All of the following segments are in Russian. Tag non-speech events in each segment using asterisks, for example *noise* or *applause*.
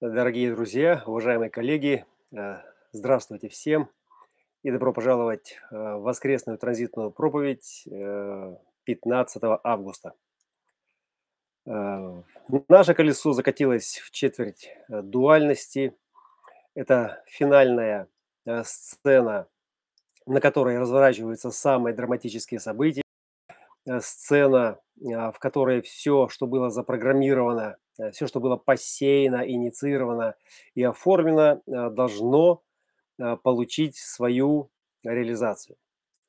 Дорогие друзья, уважаемые коллеги, э, здравствуйте всем и добро пожаловать э, в воскресную транзитную проповедь э, 15 августа. Э, Наше колесо закатилось в четверть дуальности. Это финальная сцена, на которой разворачиваются самые драматические события. Сцена, в которой все, что было запрограммировано, все, что было посеяно, инициировано и оформлено, э, должно э, получить свою реализацию.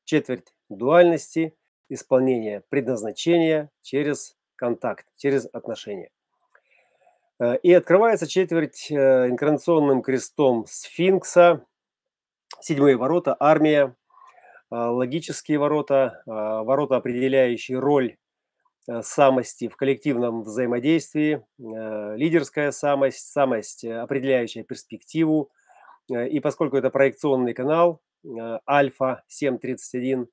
Четверть дуальности, исполнение предназначения через контакт, через отношения. Э, И открывается четверть э, инкарнационным крестом сфинкса, седьмые ворота, армия, а, логические ворота, а, ворота, определяющие роль э, самости в коллективном взаимодействии, э, лидерская самость, самость, э, определяющая перспективу. Э, И поскольку это проекционный канал, э, альфа 731,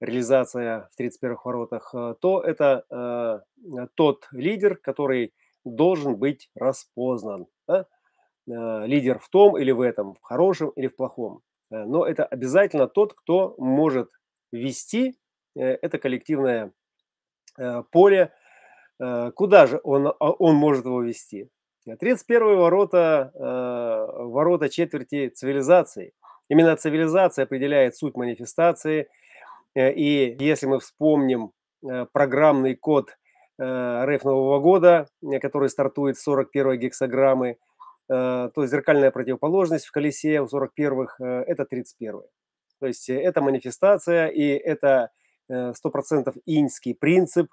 реализация в 31 воротах, э, то это э, э, тот лидер, который должен быть распознан. Э, Лидер в том или в этом, в хорошем или в плохом. Э, Но это обязательно тот, кто может вести э, это коллективное э, поле. Э, Куда же он, а, он может его вести? 31 ворота, э, ворота четверти цивилизации. Именно цивилизация определяет суть манифестации. Э, И если мы вспомним э, программный код э, РФ Нового года, э, который стартует с 41 гексограммы, э, то зеркальная противоположность в колесе у 41-х э, это 31 То есть э, это манифестация и это э, 100% иньский принцип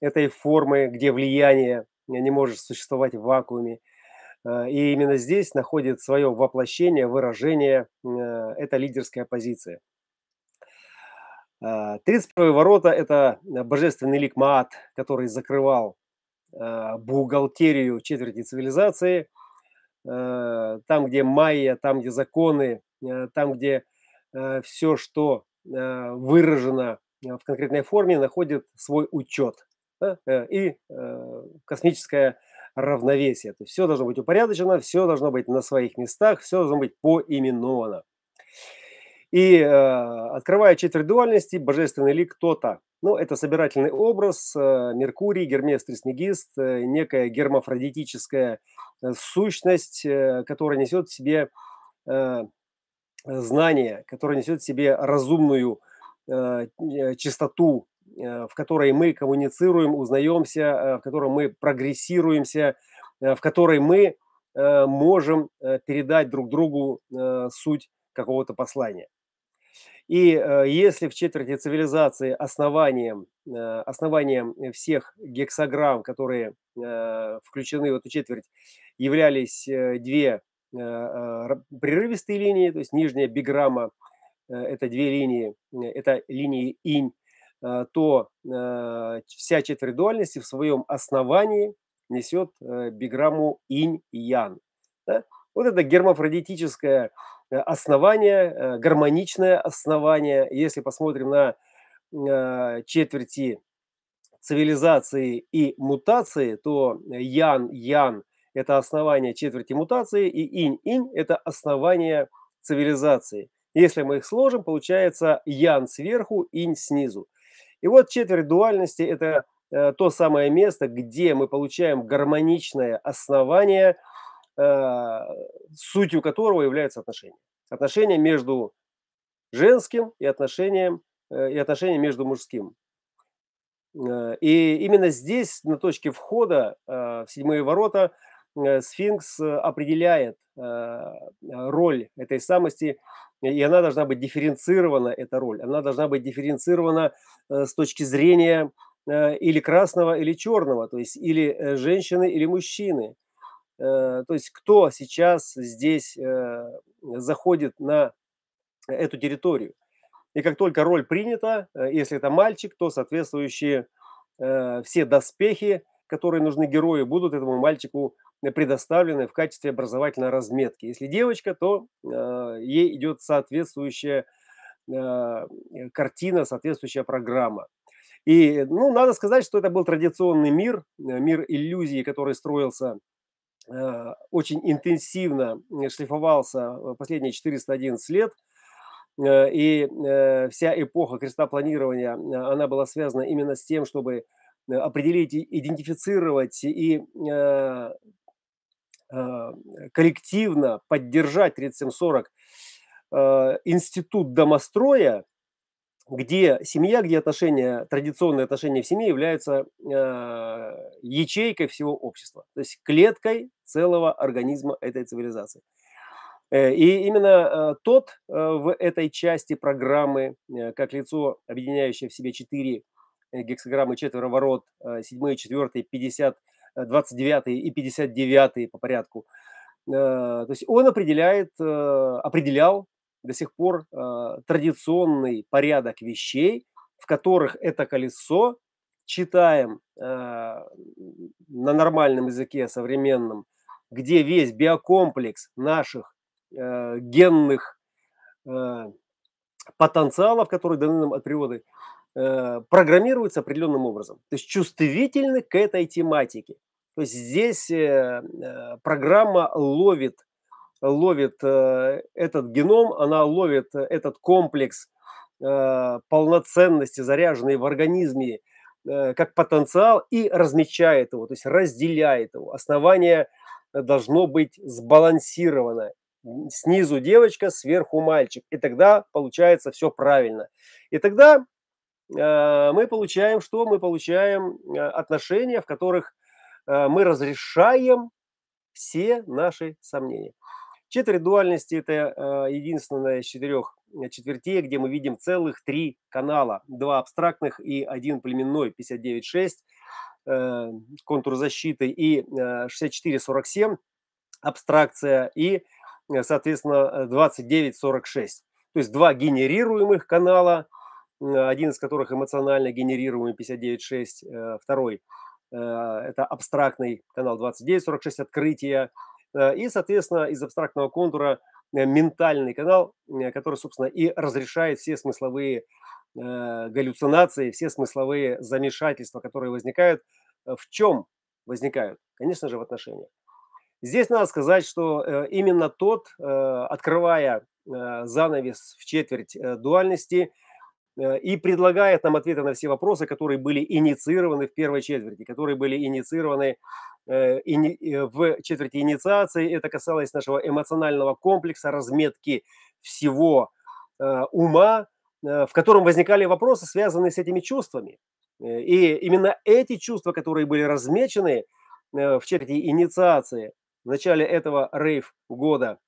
этой формы, где влияние не может существовать в вакууме. Э, И именно здесь находит свое воплощение, выражение э, эта лидерская позиция. А, 31 ворота– это э, божественный лик Маат, который закрывал э, бухгалтерию четверти цивилизации. Э, Там, где майя, там, где законы, э, там, где все, что э, выражено э, в конкретной форме, находит свой учет да, э, и э, космическое равновесие. То есть все должно быть упорядочено, все должно быть на своих местах, все должно быть поименовано. И э, открывая четверть дуальности, божественный лик кто-то. Ну, это собирательный образ, э, Меркурий, Гермес Трисмегист, э, некая гермафродитическая э, сущность, э, которая несет в себе э, знание, которое несет в себе разумную э, э, чистоту, э, в которой мы коммуницируем, узнаемся, э, в которой мы прогрессируемся, э, в которой мы э, можем э, передать друг другу э, суть какого-то послания. И э, если в четверти цивилизации основанием, э, основанием всех гексограмм, которые э, включены в эту четверть, являлись э, две э, э, прерывистые линии, то есть нижняя биграмма, э, это две линии, э, это линии инь, э, то э, вся четверть дуальности в своем основании несет э, биграмму инь и ян. Вот это гермафродитическое э, основание, э, гармоничное основание. Если посмотрим на э, четверти цивилизации и мутации, то ян-ян– это основание четверти мутации, и инь-инь– это основание цивилизации. Если мы их сложим, получается ян сверху, инь снизу. И вот четверть дуальности– это э, то самое место, где мы получаем гармоничное основание, э, сутью которого являются отношения. Отношения между женским и отношением, э, и отношения между мужским. И именно здесь, на точке входа в седьмые ворота, сфинкс определяет роль этой самости, и она должна быть дифференцирована, эта роль. Она должна быть дифференцирована э, с точки зрения э, или красного, или черного, то есть или э, женщины, или мужчины. То есть кто сейчас здесь заходит на эту территорию. И как только роль принята, если это мальчик, то соответствующие все доспехи, которые нужны герою, будут этому мальчику предоставлены в качестве образовательной разметки. Если девочка, то э, ей идет соответствующая э, э, картина, соответствующая программа. И, ну, надо сказать, что это был традиционный мир, э, мир иллюзии, который строился э, очень интенсивно шлифовался последние 411 лет. И вся эпоха крестопланирования, она была связана именно с тем, чтобы определить, идентифицировать и коллективно поддержать 3740 институт домостроя, где семья, где отношения, традиционные отношения в семье являются э, ячейкой всего общества, то есть клеткой целого организма этой цивилизации. Э, и именно э, тот э, в этой части программы, как лицо, объединяющее в себе четыре гексограммы, четверо ворот, седьмые, четвертые, 50, 29 и 59 по порядку, то есть он определяет, определял до сих пор э, традиционный порядок вещей, в которых это колесо читаем э, на нормальном языке современном, где весь биокомплекс наших э, генных э, потенциалов, которые даны нам от природы, э, программируется определенным образом. То есть чувствительны к этой тематике. То есть здесь э, э программа ловит ловит э, этот геном, она ловит этот комплекс полноценности, заряженный в организме как потенциал и размечает его, то есть разделяет его. Основание должно быть сбалансировано. Снизу девочка, сверху мальчик. И тогда получается все правильно. И тогда мы получаем что? Мы получаем отношения, в которых мы разрешаем все наши сомнения. Четверть дуальности – это э, единственная из четырех э, четвертей, где мы видим целых три канала. Два абстрактных и один племенной 59.6, э, контур защиты, и 64.47 абстракция, и, соответственно, 29.46. То есть два генерируемых канала, один из которых эмоционально генерируемый 59.6, второй – это абстрактный канал 29.46 открытия, Э, и, соответственно, из абстрактного контура э, ментальный канал, э, который, собственно, и разрешает все смысловые галлюцинации, все смысловые замешательства, которые возникают. В чем возникают? Конечно же, в отношениях. Здесь надо сказать, что именно тот, открывая занавес в четверть дуальности, и предлагает нам ответы на все вопросы, которые были инициированы в первой четверти, которые были инициированы Э, в четверти инициации. Это касалось нашего эмоционального комплекса, разметки всего э, ума, э, в котором возникали вопросы, связанные с этими чувствами. И именно эти чувства, которые были размечены в четверти инициации в начале этого рейв года,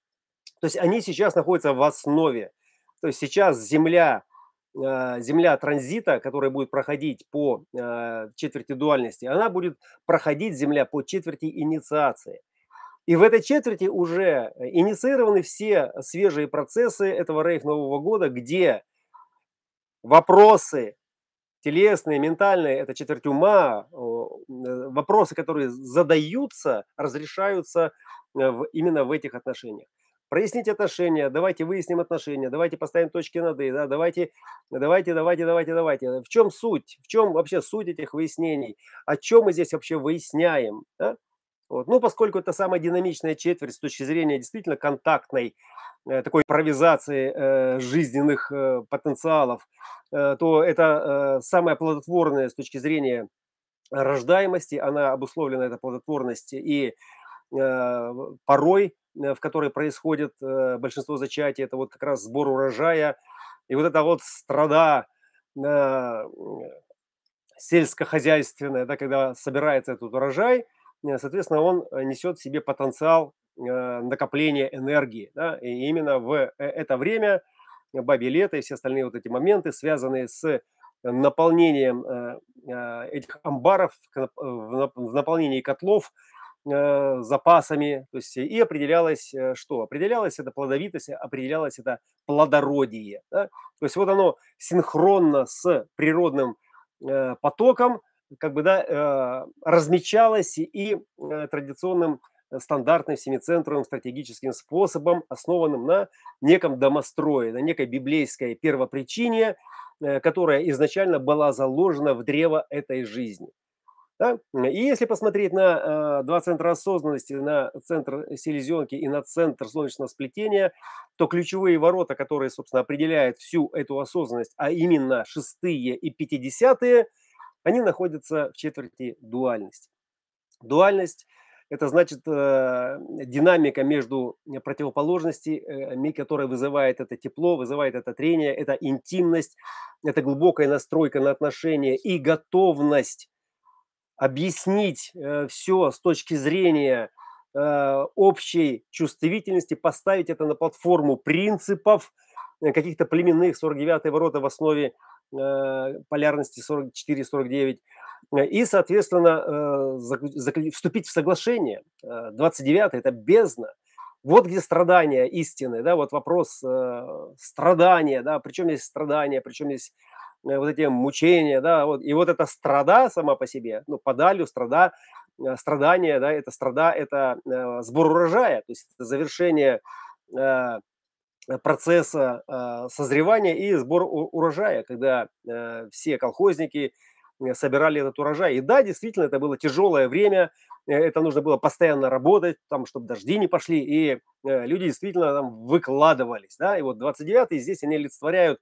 то есть они сейчас находятся в основе. То есть сейчас Земля земля транзита, которая будет проходить по а, четверти дуальности, она будет проходить земля по четверти инициации. И в этой четверти уже инициированы все свежие процессы этого рейв Нового года, где вопросы телесные, ментальные, это четверть ума, вопросы, которые задаются, разрешаются э, именно в этих отношениях прояснить отношения, давайте выясним отношения, давайте поставим точки над «и», да, давайте, давайте, давайте, давайте, давайте. В чем суть? В чем вообще суть этих выяснений? О чем мы здесь вообще выясняем? Да? Вот. Ну, поскольку это самая динамичная четверть с точки зрения действительно контактной, э, такой импровизации э, жизненных э, потенциалов, э, то это э, самая плодотворная с точки зрения рождаемости, она обусловлена, эта плодотворность, и э, порой в которой происходит э, большинство зачатий, это вот как раз сбор урожая. И вот это вот страда э, сельскохозяйственная, да, когда собирается этот урожай, соответственно, он несет в себе потенциал накопления энергии. Да, и именно в это время бабье лето и все остальные вот эти моменты, связанные с наполнением этих амбаров, в наполнении котлов, э, запасами, то есть и определялось э, что? Определялось это плодовитость, определялось это плодородие. Да? То есть вот оно синхронно с природным э, потоком как бы да, э, размечалось и э, традиционным э, стандартным семицентровым стратегическим способом, основанным на неком домострое, на некой библейской первопричине, э, которая изначально была заложена в древо этой жизни. Да? И если посмотреть на э, два центра осознанности, на центр селезенки и на центр солнечного сплетения, то ключевые ворота, которые, собственно, определяют всю эту осознанность, а именно шестые и пятидесятые, они находятся в четверти дуальности. Дуальность– это значит э, динамика между противоположностями, э, которая вызывает это тепло, вызывает это трение, это интимность, это глубокая настройка на отношения и готовность объяснить э, все с точки зрения э, общей чувствительности, поставить это на платформу принципов, э, каких-то племенных, 49-е ворота в основе э, полярности 44-49, и, соответственно, э, вступить в соглашение. 29 это бездна. Вот где страдания истины, да, вот вопрос э, страдания, да, причем есть страдания, причем есть Э, вот эти мучения, да, вот, и вот эта страда сама по себе, ну, подалью страда, э, страдания, да, это страда, это э, сбор урожая, то есть это завершение э, процесса э, созревания и сбор урожая, когда э, все колхозники собирали этот урожай. И да, действительно, это было тяжелое время, это нужно было постоянно работать, там, чтобы дожди не пошли, и люди действительно там выкладывались, да, и вот 29-й здесь они олицетворяют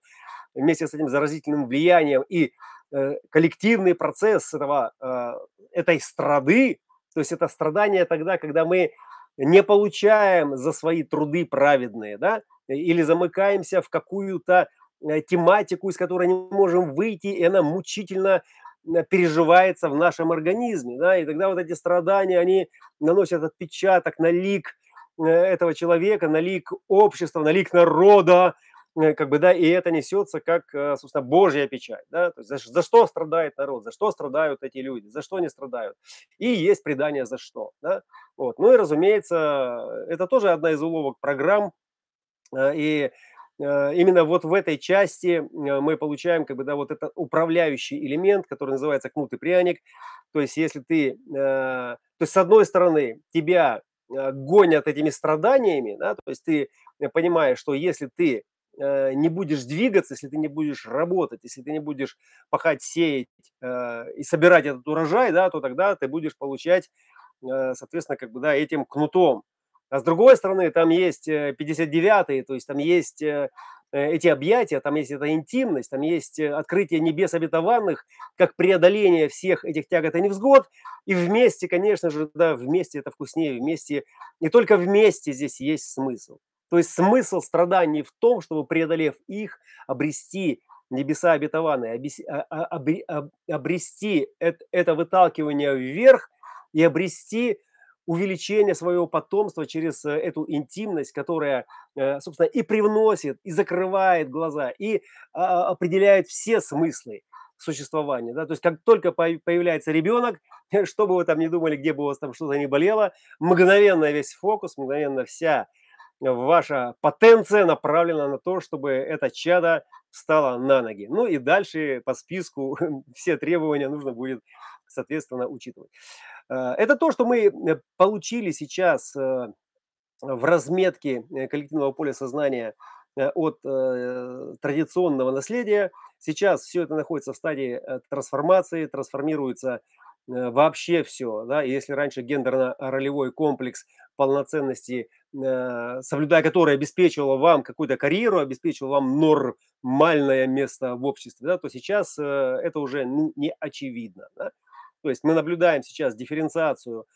вместе с этим заразительным влиянием и э, коллективный процесс этого, э, этой страды, то есть это страдание тогда, когда мы не получаем за свои труды праведные, да, или замыкаемся в какую-то э, тематику, из которой не можем выйти, и она мучительно э, переживается в нашем организме, да, и тогда вот эти страдания, они наносят отпечаток на лик э, этого человека, на лик общества, на лик народа, Э, как бы, да, и это несется как, э, собственно, Божья печать, да, то есть за, за что страдает народ, за что страдают эти люди, за что они страдают, и есть предание за что, да, вот, ну и, разумеется, это тоже одна из уловок программ, э, и именно вот в этой части мы получаем, как бы, да, вот этот управляющий элемент, который называется кнут и пряник, то есть если ты, то есть с одной стороны тебя гонят этими страданиями, да, то есть ты понимаешь, что если ты Э, не будешь двигаться, если ты не будешь работать, если ты не будешь пахать, сеять э, и собирать этот урожай, да, то тогда ты будешь получать, э, соответственно, как бы, да, этим кнутом. А с другой стороны, там есть 59-й, то есть там есть эти объятия, там есть эта интимность, там есть открытие небес обетованных, как преодоление всех этих тягот и невзгод. И вместе, конечно же, да, вместе это вкуснее, вместе, не только вместе здесь есть смысл. То есть смысл страданий в том, чтобы, преодолев их, обрести небеса обетованные, а, а, обрести это выталкивание вверх и обрести увеличение своего потомства через э, эту интимность, которая, э, собственно, и привносит, и закрывает глаза, и а, определяет все смыслы существования. Да? То есть как только появляется ребенок, *laughs* что бы вы там ни думали, где бы у вас там что-то не болело, мгновенно весь фокус, мгновенно вся ваша потенция направлена на то, чтобы это чадо встало на ноги. Ну и дальше по списку *laughs* все требования нужно будет, соответственно, учитывать. Э, это то, что мы э, получили сейчас э, в разметке коллективного поля сознания от традиционного наследия. Сейчас все это находится в стадии трансформации, трансформируется вообще все. Да? если раньше гендерно-ролевой комплекс полноценности Э, соблюдая который обеспечивала вам какую-то карьеру, обеспечивала вам нормальное место в обществе, да, то сейчас э, это уже не очевидно. Да? То есть мы наблюдаем сейчас дифференциацию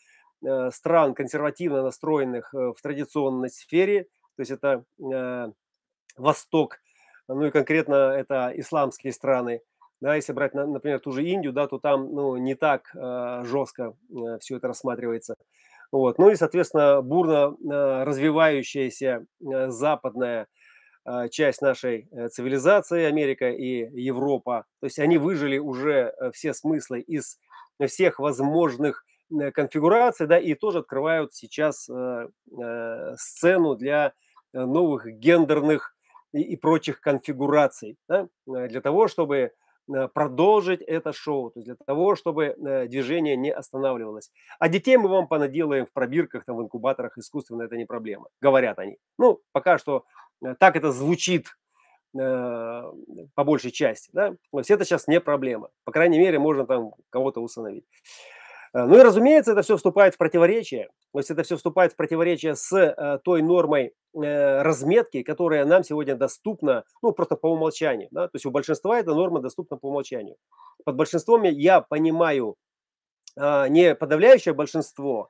э, стран консервативно настроенных в традиционной сфере, то есть это Восток, ну и конкретно это исламские страны. Да, если брать, например, ту же Индию, да, то там ну, не так жестко все это рассматривается. Вот. Ну и, соответственно, бурно э, развивающаяся э, западная э, часть нашей цивилизации, Америка и Европа, то есть они выжили уже все смыслы из всех возможных конфигураций, да, и тоже открывают сейчас сцену для новых гендерных и, и прочих конфигураций, да, для того, чтобы Э, продолжить это шоу, то есть для того, чтобы э, движение не останавливалось. А детей мы вам понаделаем в пробирках, там, в инкубаторах искусственно, это не проблема, говорят они. Ну, пока что э, так это звучит по большей части, да, то есть это сейчас не проблема. По крайней мере, можно там кого-то установить. Э, ну и, разумеется, это все вступает в противоречие. То есть это все вступает в противоречие с э, той нормой э, разметки, которая нам сегодня доступна, ну, просто по умолчанию. Да? То есть у большинства эта норма доступна по умолчанию. Под большинством я понимаю э, не подавляющее большинство,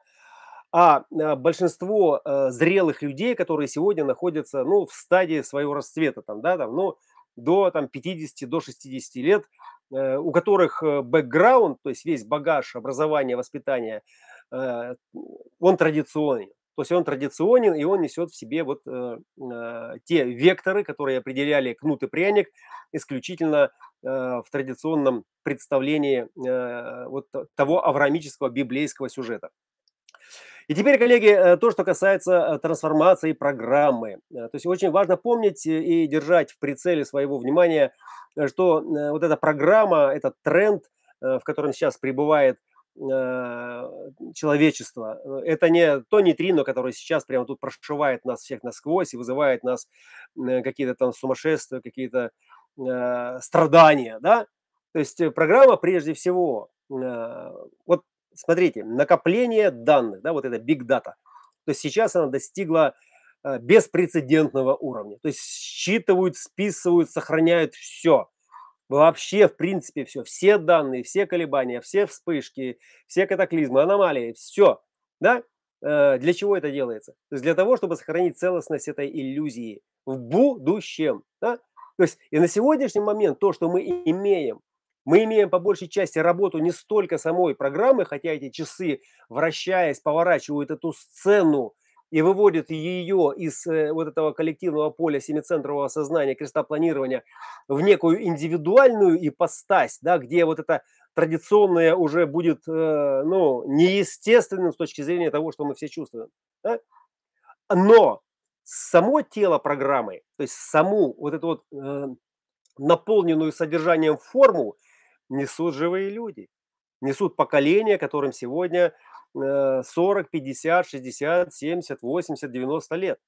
а большинство зрелых людей, которые сегодня находятся ну, в стадии своего расцвета, там, да, там, ну, до там, 50, до 60 лет, Э, у которых э, бэкграунд, то есть весь багаж образования, воспитания, э, он традиционный. То есть он традиционен, и он несет в себе вот те векторы, которые определяли кнут и пряник исключительно в традиционном представлении вот того авраамического библейского сюжета. И теперь, коллеги, то, что касается трансформации программы. То есть очень важно помнить и держать в прицеле своего внимания – Э, что э, вот эта программа, этот тренд, э, в котором сейчас пребывает человечество. Это не то нейтрино, которое сейчас прямо тут прошивает нас всех насквозь и вызывает нас какие-то там сумасшествия, какие-то страдания, да? То есть программа прежде всего, вот смотрите, накопление данных, да, вот это big data. То есть сейчас она достигла Э, беспрецедентного уровня. То есть считывают, списывают, сохраняют все. Вообще, в принципе, все. Все данные, все колебания, все вспышки, все катаклизмы, аномалии, все. Да? Э, для чего это делается? То есть для того, чтобы сохранить целостность этой иллюзии в будущем. Да? То есть и на сегодняшний момент то, что мы имеем, мы имеем по большей части работу не столько самой программы, хотя эти часы, вращаясь, поворачивают эту сцену и выводит ее из э, вот этого коллективного поля семицентрового сознания, креста планирования в некую индивидуальную ипостась, да, где вот это традиционное уже будет э, ну, неестественным с точки зрения того, что мы все чувствуем. Да? Но само тело программы, то есть саму вот эту вот э, наполненную содержанием форму несут живые люди, несут поколения, которым сегодня 40, 50, 60, 70, 80, 90 лет.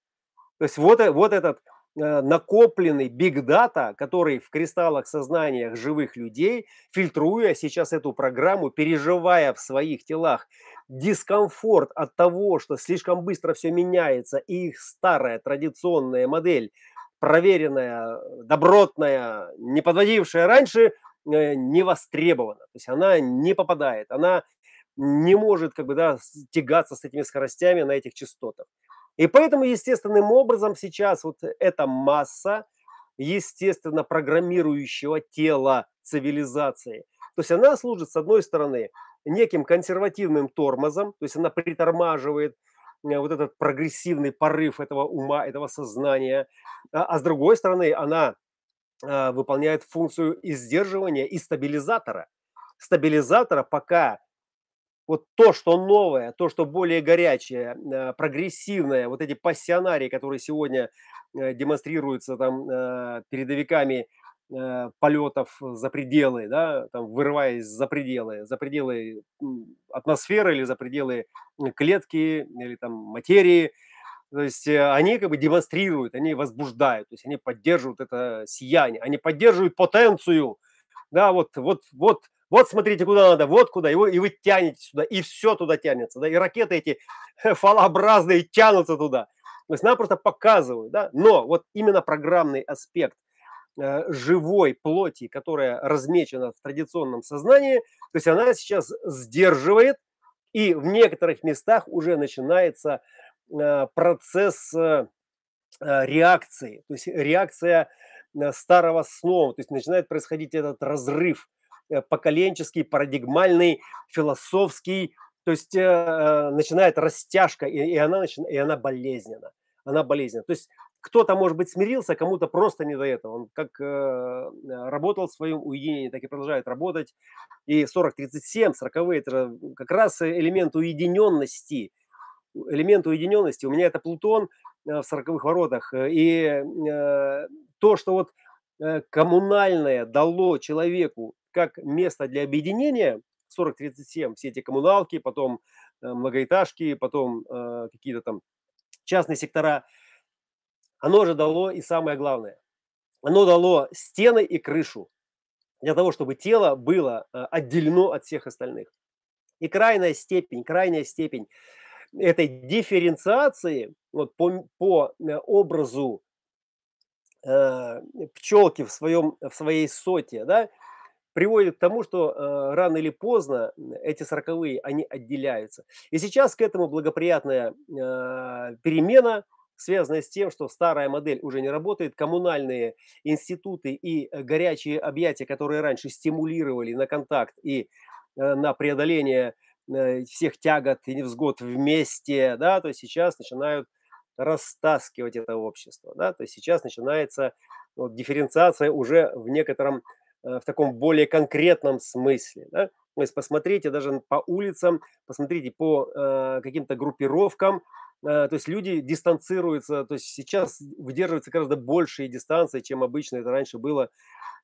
То есть вот, э, вот этот э, накопленный биг дата, который в кристаллах сознаниях живых людей, фильтруя сейчас эту программу, переживая в своих телах дискомфорт от того, что слишком быстро все меняется, и их старая традиционная модель, проверенная, добротная, не подводившая раньше, не востребована. То есть она не попадает, она не может как бы, да, тягаться с этими скоростями на этих частотах. И поэтому естественным образом сейчас вот эта масса естественно программирующего тела цивилизации, то есть она служит, с одной стороны, неким консервативным тормозом, то есть она притормаживает э, вот этот прогрессивный порыв этого ума, этого сознания, а, а с другой стороны, она а, выполняет функцию издерживания и стабилизатора. Стабилизатора, пока вот то, что новое, то, что более горячее, э, прогрессивное, вот эти пассионарии, которые сегодня э, демонстрируются там э, передовиками полетов за пределы, да, там, вырываясь за пределы, за пределы атмосферы или за пределы клетки или там материи, то есть они как бы демонстрируют, они возбуждают, то есть они поддерживают это сияние, они поддерживают потенцию, да, вот, вот, вот вот смотрите, куда надо, вот куда, вы, и вы тянете сюда, и все туда тянется, да, и ракеты эти *laughs* фалообразные тянутся туда. То есть нам просто показывают, да, но вот именно программный аспект э, живой плоти, которая размечена в традиционном сознании, то есть она сейчас сдерживает, и в некоторых местах уже начинается э, процесс э, э реакции, то есть реакция э, старого снова, то есть начинает происходить этот разрыв Э, поколенческий, парадигмальный, философский, то есть э, э, начинает растяжка, и, и, она и она болезненна. Она болезненна. То есть кто-то, может быть, смирился, кому-то просто не до этого. Он как э, работал в своем уединении, так и продолжает работать. И 40-37, 40 это как раз элемент уединенности. Элемент уединенности. У меня это Плутон в 40-х воротах. И э, то, что вот коммунальное дало человеку как место для объединения 4037, все эти коммуналки, потом э, многоэтажки, потом э, какие-то там частные сектора, оно же дало и самое главное, оно дало стены и крышу для того, чтобы тело было э, отделено от всех остальных. И крайняя степень, крайняя степень этой дифференциации вот по, по э, образу э, пчелки в, своем, в своей соте, да, приводит к тому, что э, рано или поздно эти сороковые, они отделяются. И сейчас к этому благоприятная э, перемена, связанная с тем, что старая модель уже не работает, коммунальные институты и горячие объятия, которые раньше стимулировали на контакт и э, на преодоление э, всех тягот и невзгод вместе, да, то сейчас начинают растаскивать это общество, да, то есть сейчас начинается вот, дифференциация уже в некотором Э, в таком более конкретном смысле. Да? То есть посмотрите даже по улицам, посмотрите по э, каким-то группировкам, э, то есть люди дистанцируются, то есть сейчас выдерживаются гораздо большие дистанции, чем обычно это раньше было.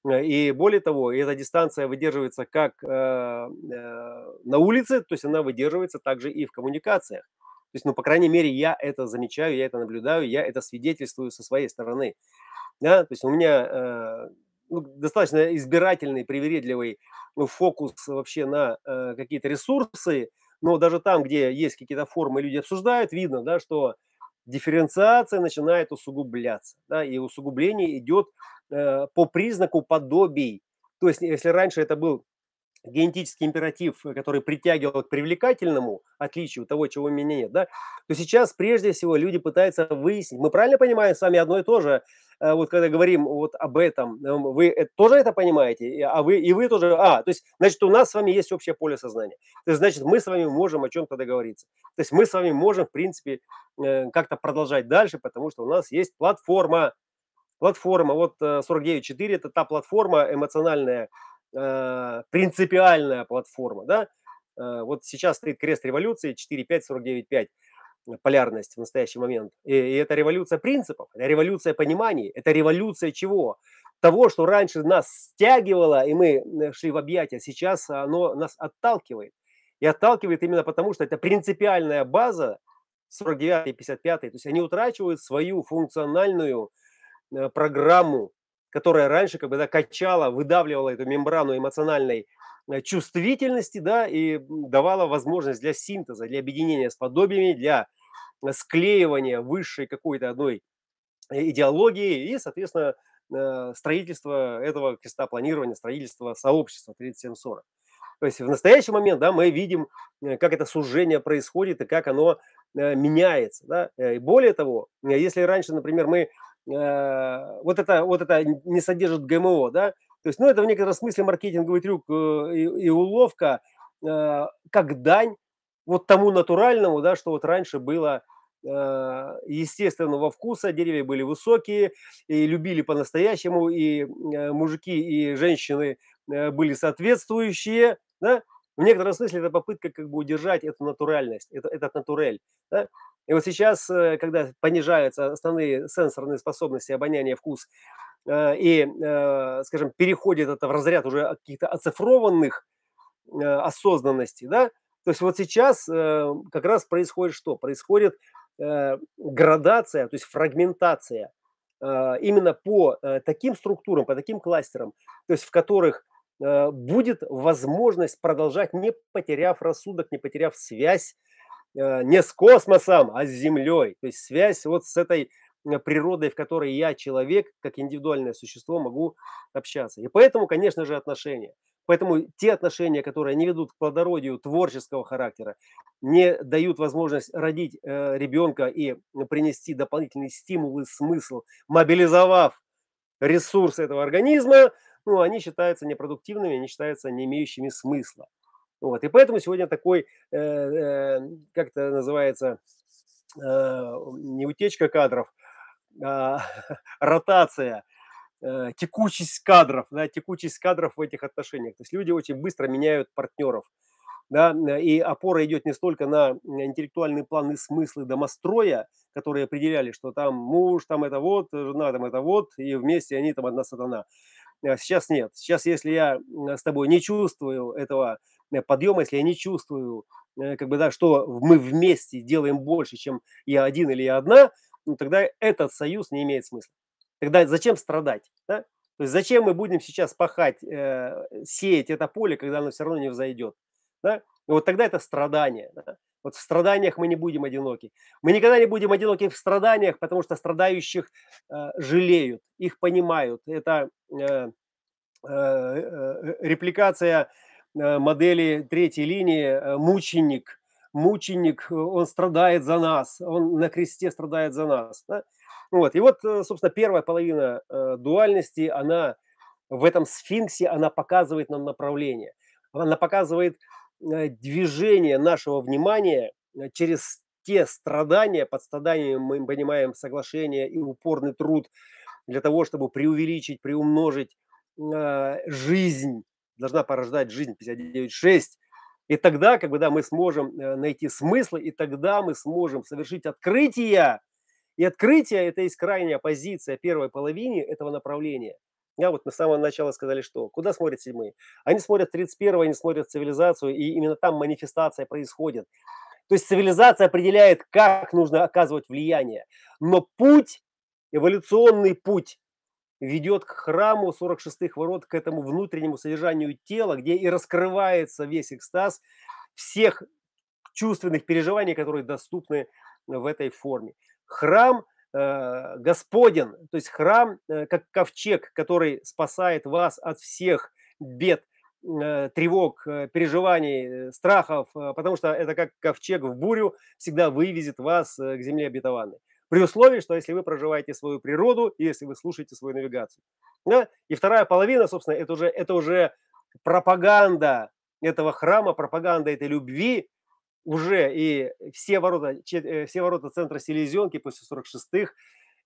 Э, и более того, эта дистанция выдерживается как э, на улице, то есть она выдерживается также и в коммуникациях. То есть, ну, по крайней мере, я это замечаю, я это наблюдаю, я это свидетельствую со своей стороны. Да? То есть у меня ну, достаточно избирательный, привередливый ну, фокус вообще на э, какие-то ресурсы, но даже там, где есть какие-то формы, люди обсуждают, видно, да, что дифференциация начинает усугубляться, да, и усугубление идет э, по признаку подобий. То есть, если раньше это был генетический императив, который притягивал к привлекательному отличию того, чего у меня нет, да, то сейчас прежде всего люди пытаются выяснить, мы правильно понимаем с вами одно и то же, вот когда говорим вот об этом, э, вы тоже это понимаете, а вы, и вы тоже, а, то есть, значит, у нас с вами есть общее поле сознания, то есть, значит, мы с вами можем о чем-то договориться, то есть мы с вами можем, в принципе, как-то продолжать дальше, потому что у нас есть платформа, платформа, вот 49.4 это та платформа эмоциональная, э, принципиальная платформа, да, э, вот сейчас стоит крест революции 4.5, 49.5 полярность в настоящий момент. И, и это революция принципов, это революция пониманий, это революция чего? Того, что раньше нас стягивало, и мы э, шли в объятия, сейчас оно нас отталкивает. И отталкивает именно потому, что это принципиальная база 49 и 55, то есть они утрачивают свою функциональную э, программу которая раньше как бы да, качала, выдавливала эту мембрану эмоциональной э, чувствительности, да, и давала возможность для синтеза, для объединения с подобиями, для э, склеивания высшей какой-то одной э, идеологии и, соответственно, строительство этого креста планирования, строительство сообщества 3740. То есть в настоящий момент да, мы видим, как это сужение происходит и как оно меняется. Да? И более того, если раньше, например, мы Э, вот это, вот это не содержит ГМО, да, то есть, ну, это в некотором смысле маркетинговый трюк э, и, и уловка, э, как дань вот тому натуральному, да, что вот раньше было естественного вкуса, деревья были высокие и любили по-настоящему, и мужики, и женщины были соответствующие, да, в некотором смысле это попытка как бы удержать эту натуральность, это, этот натурель, да, и вот сейчас, э, когда понижаются основные сенсорные способности обоняния, вкус, э, и, э, скажем, переходит это в разряд уже каких-то оцифрованных осознанностей, да, то есть вот сейчас как раз происходит что? Происходит градация, то есть фрагментация именно по таким структурам, по таким кластерам, то есть в которых будет возможность продолжать, не потеряв рассудок, не потеряв связь Э, не с космосом, а с Землей. То есть связь вот с этой э, природой, в которой я, человек, как индивидуальное существо, могу общаться. И поэтому, конечно же, отношения. Поэтому те отношения, которые не ведут к плодородию творческого характера, не дают возможность родить э, ребенка и принести дополнительный стимул и смысл, мобилизовав ресурсы этого организма, ну, они считаются непродуктивными, они считаются не имеющими смысла. Вот. И поэтому сегодня такой, э, э, как это называется, э, не утечка кадров, а *laughs* ротация, э, текучесть кадров, да, текучесть кадров в этих отношениях. То есть люди очень быстро меняют партнеров. Да, и опора идет не столько на интеллектуальные планы, смыслы домостроя, которые определяли, что там муж, там это вот, жена там это вот, и вместе они там одна сатана. А сейчас нет. Сейчас, если я с тобой не чувствую этого Э, подъема, если я не чувствую, э, как бы, да, что мы вместе делаем больше, чем я один или я одна, ну, тогда этот союз не имеет смысла. Тогда зачем страдать? Да? То есть зачем мы будем сейчас пахать, э, сеять это поле, когда оно все равно не взойдет? Да? И вот тогда это страдание. Да? Вот в страданиях мы не будем одиноки. Мы никогда не будем одиноки в страданиях, потому что страдающих э, жалеют, их понимают. Это э, э, э, репликация э, модели третьей линии э, «мученик». Мученик, он страдает за нас, он на кресте страдает за нас. Да? Вот. И вот, э, собственно, первая половина э, дуальности, она в этом сфинксе, она показывает нам направление. Она показывает Э, движение нашего внимания э, через те страдания, под страданиями мы понимаем соглашение и упорный труд для того, чтобы преувеличить, приумножить э, жизнь, должна порождать жизнь 59.6. И тогда, как бы, да, мы сможем найти смысл, и тогда мы сможем совершить открытие. И открытие – это есть крайняя позиция первой половины этого направления – я вот мы с самого начала сказали, что куда смотрят седьмые? Они смотрят 31 они смотрят цивилизацию, и именно там манифестация происходит. То есть цивилизация определяет, как нужно оказывать влияние. Но путь, эволюционный путь, ведет к храму 46-х ворот, к этому внутреннему содержанию тела, где и раскрывается весь экстаз всех чувственных переживаний, которые доступны в этой форме. Храм э, Господен, то есть храм э, как ковчег, который спасает вас от всех бед, э, тревог, э, переживаний, страхов, потому что это как ковчег в бурю всегда вывезет вас к земле обетованной. При условии, что если вы проживаете свою природу и если вы слушаете свою навигацию. Да? И вторая половина, собственно, это уже, это уже пропаганда этого храма, пропаганда этой любви, уже и все ворота, э, все ворота центра селезенки после 46-х,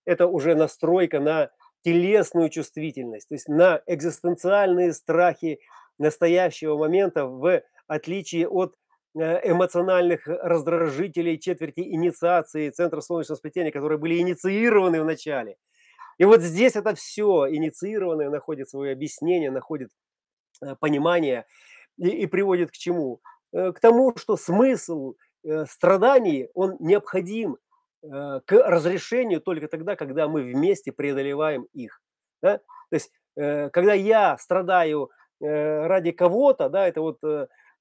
это уже настройка на телесную чувствительность, то есть на экзистенциальные страхи настоящего момента в отличие от эмоциональных раздражителей четверти инициации Центра солнечного сплетения, которые были инициированы в начале. И вот здесь это все инициированное находит свое объяснение, находит э, понимание и, и приводит к чему? Э, к тому, что смысл э, страданий, он необходим э, к разрешению только тогда, когда мы вместе преодолеваем их. Да? То есть, когда я страдаю ради кого-то, да, это вот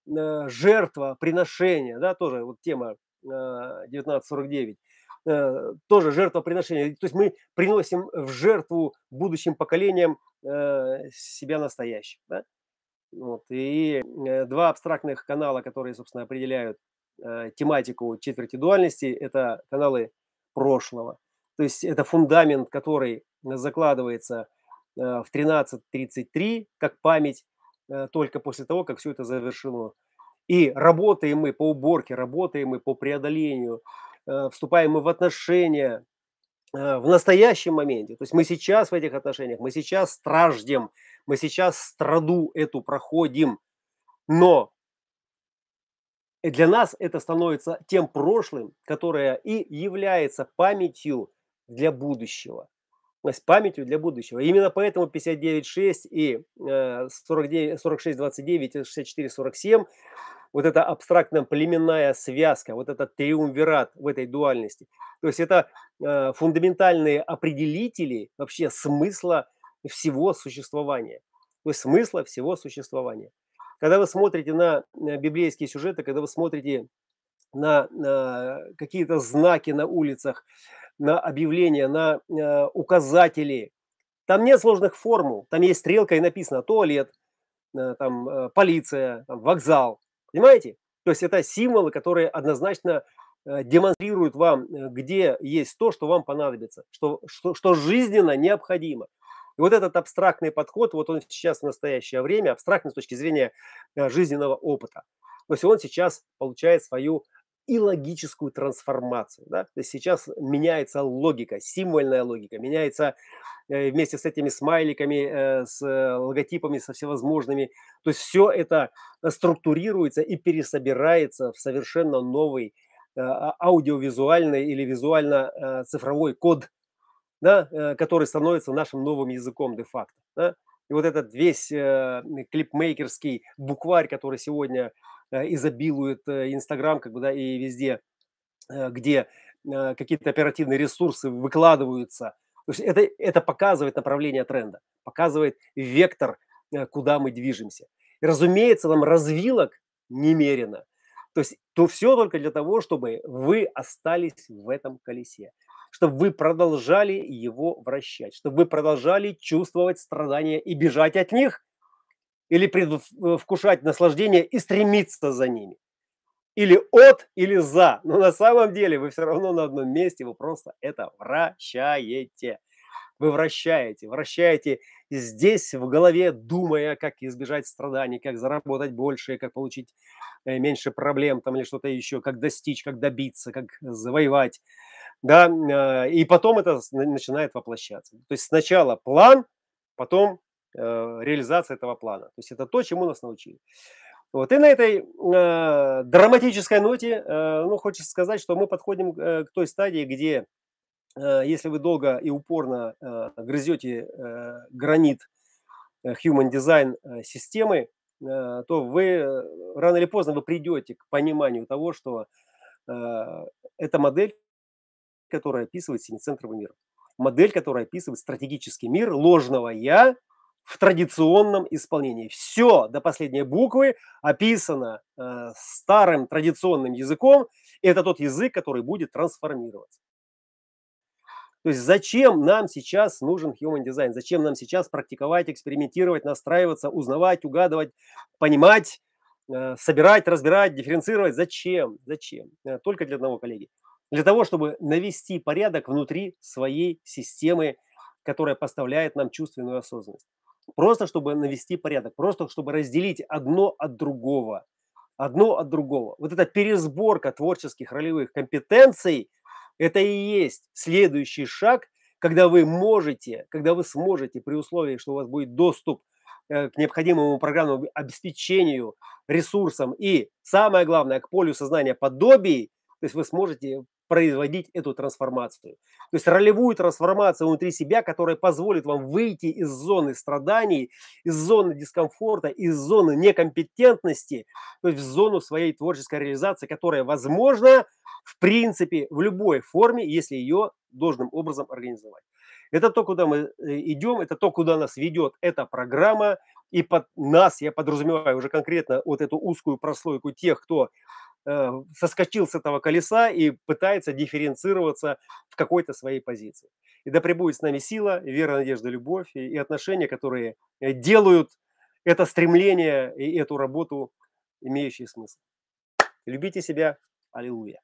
жертва, приношение, да, тоже вот тема 1949, тоже жертвоприношение. То есть мы приносим в жертву будущим поколениям себя настоящих. Да? Вот. И э, два абстрактных канала, которые, собственно, определяют э, тематику четверти дуальности, это каналы прошлого. То есть это фундамент, который закладывается э, в 13.33 как память э, только после того, как все это завершено. И работаем мы по уборке, работаем мы по преодолению, э, вступаем мы в отношения э, в настоящем моменте. То есть мы сейчас в этих отношениях, мы сейчас страждем, мы сейчас страду эту проходим, но для нас это становится тем прошлым, которое и является памятью для будущего. Есть памятью для будущего. Именно поэтому 59.6 и 49, 46.29 и 64.47 вот эта абстрактная племенная связка, вот этот триумвират в этой дуальности. То есть это э, фундаментальные определители вообще смысла всего существования, то есть смысла всего существования. Когда вы смотрите на библейские сюжеты, когда вы смотрите на, на какие-то знаки на улицах, на объявления, на э, указатели, там нет сложных формул, там есть стрелка и написано туалет, э, там э, полиция, там, вокзал, понимаете? То есть это символы, которые однозначно э, демонстрируют вам, э, где есть то, что вам понадобится, что, что, что жизненно необходимо. И вот этот абстрактный подход, вот он сейчас в настоящее время, абстрактный с точки зрения э, жизненного опыта. То есть он сейчас получает свою и логическую трансформацию. Да? То есть сейчас меняется логика, символьная логика, меняется э, вместе с этими смайликами, э, с логотипами, со всевозможными. То есть все это структурируется и пересобирается в совершенно новый а, аудиовизуальный или визуально-цифровой код да, э, который становится нашим новым языком де-факто. Да? И вот этот весь э, клипмейкерский букварь, который сегодня э, изобилует э, Инстаграм, как бы, да, и везде, э, где э, какие-то оперативные ресурсы выкладываются. То есть это, это показывает направление тренда, показывает вектор, э, куда мы движемся. И, разумеется, нам развилок немерено. То есть то все только для того, чтобы вы остались в этом колесе, чтобы вы продолжали его вращать, чтобы вы продолжали чувствовать страдания и бежать от них, или предвкушать наслаждение и стремиться за ними. Или от, или за. Но на самом деле вы все равно на одном месте, вы просто это вращаете. Вы вращаете, вращаете здесь в голове, думая, как избежать страданий, как заработать больше, как получить э, меньше проблем там или что-то еще, как достичь, как добиться, как завоевать. Да, а, и потом это начинает воплощаться. То есть сначала план, потом э, реализация этого плана. То есть это то, чему нас научили. Вот. И на этой э, драматической ноте, э, ну, хочется сказать, что мы подходим э, к той стадии, где Э, если вы долго и упорно э, грызете э, гранит human design системы, то вы рано или поздно вы придете к пониманию того, что это модель, которая описывает семицентровый мир. Модель, которая описывает стратегический мир ложного «я» в традиционном исполнении. Все до последней буквы описано старым традиционным языком. И это тот язык, который будет трансформироваться. То есть зачем нам сейчас нужен human design? Зачем нам сейчас практиковать, экспериментировать, настраиваться, узнавать, угадывать, понимать, э, собирать, разбирать, дифференцировать? Зачем? Зачем? Э, только для одного коллеги. Для того, чтобы навести порядок внутри своей системы, которая поставляет нам чувственную осознанность. Просто чтобы навести порядок, просто чтобы разделить одно от другого. Одно от другого. Вот эта пересборка творческих ролевых компетенций – это и есть следующий шаг, когда вы можете, когда вы сможете при условии, что у вас будет доступ э, к необходимому программному обеспечению, ресурсам и, самое главное, к полю сознания подобий, то есть вы сможете производить эту трансформацию. То есть ролевую трансформацию внутри себя, которая позволит вам выйти из зоны страданий, из зоны дискомфорта, из зоны некомпетентности, то есть в зону своей творческой реализации, которая возможна в принципе в любой форме, если ее должным образом организовать. Это то, куда мы э, идем, это то, куда нас ведет эта программа. И под нас, я подразумеваю уже конкретно вот эту узкую прослойку тех, кто соскочил с этого колеса и пытается дифференцироваться в какой-то своей позиции. И да пребудет с нами сила, вера, надежда, любовь и, и отношения, которые э, делают это стремление и эту работу имеющие смысл. Любите себя. Аллилуйя.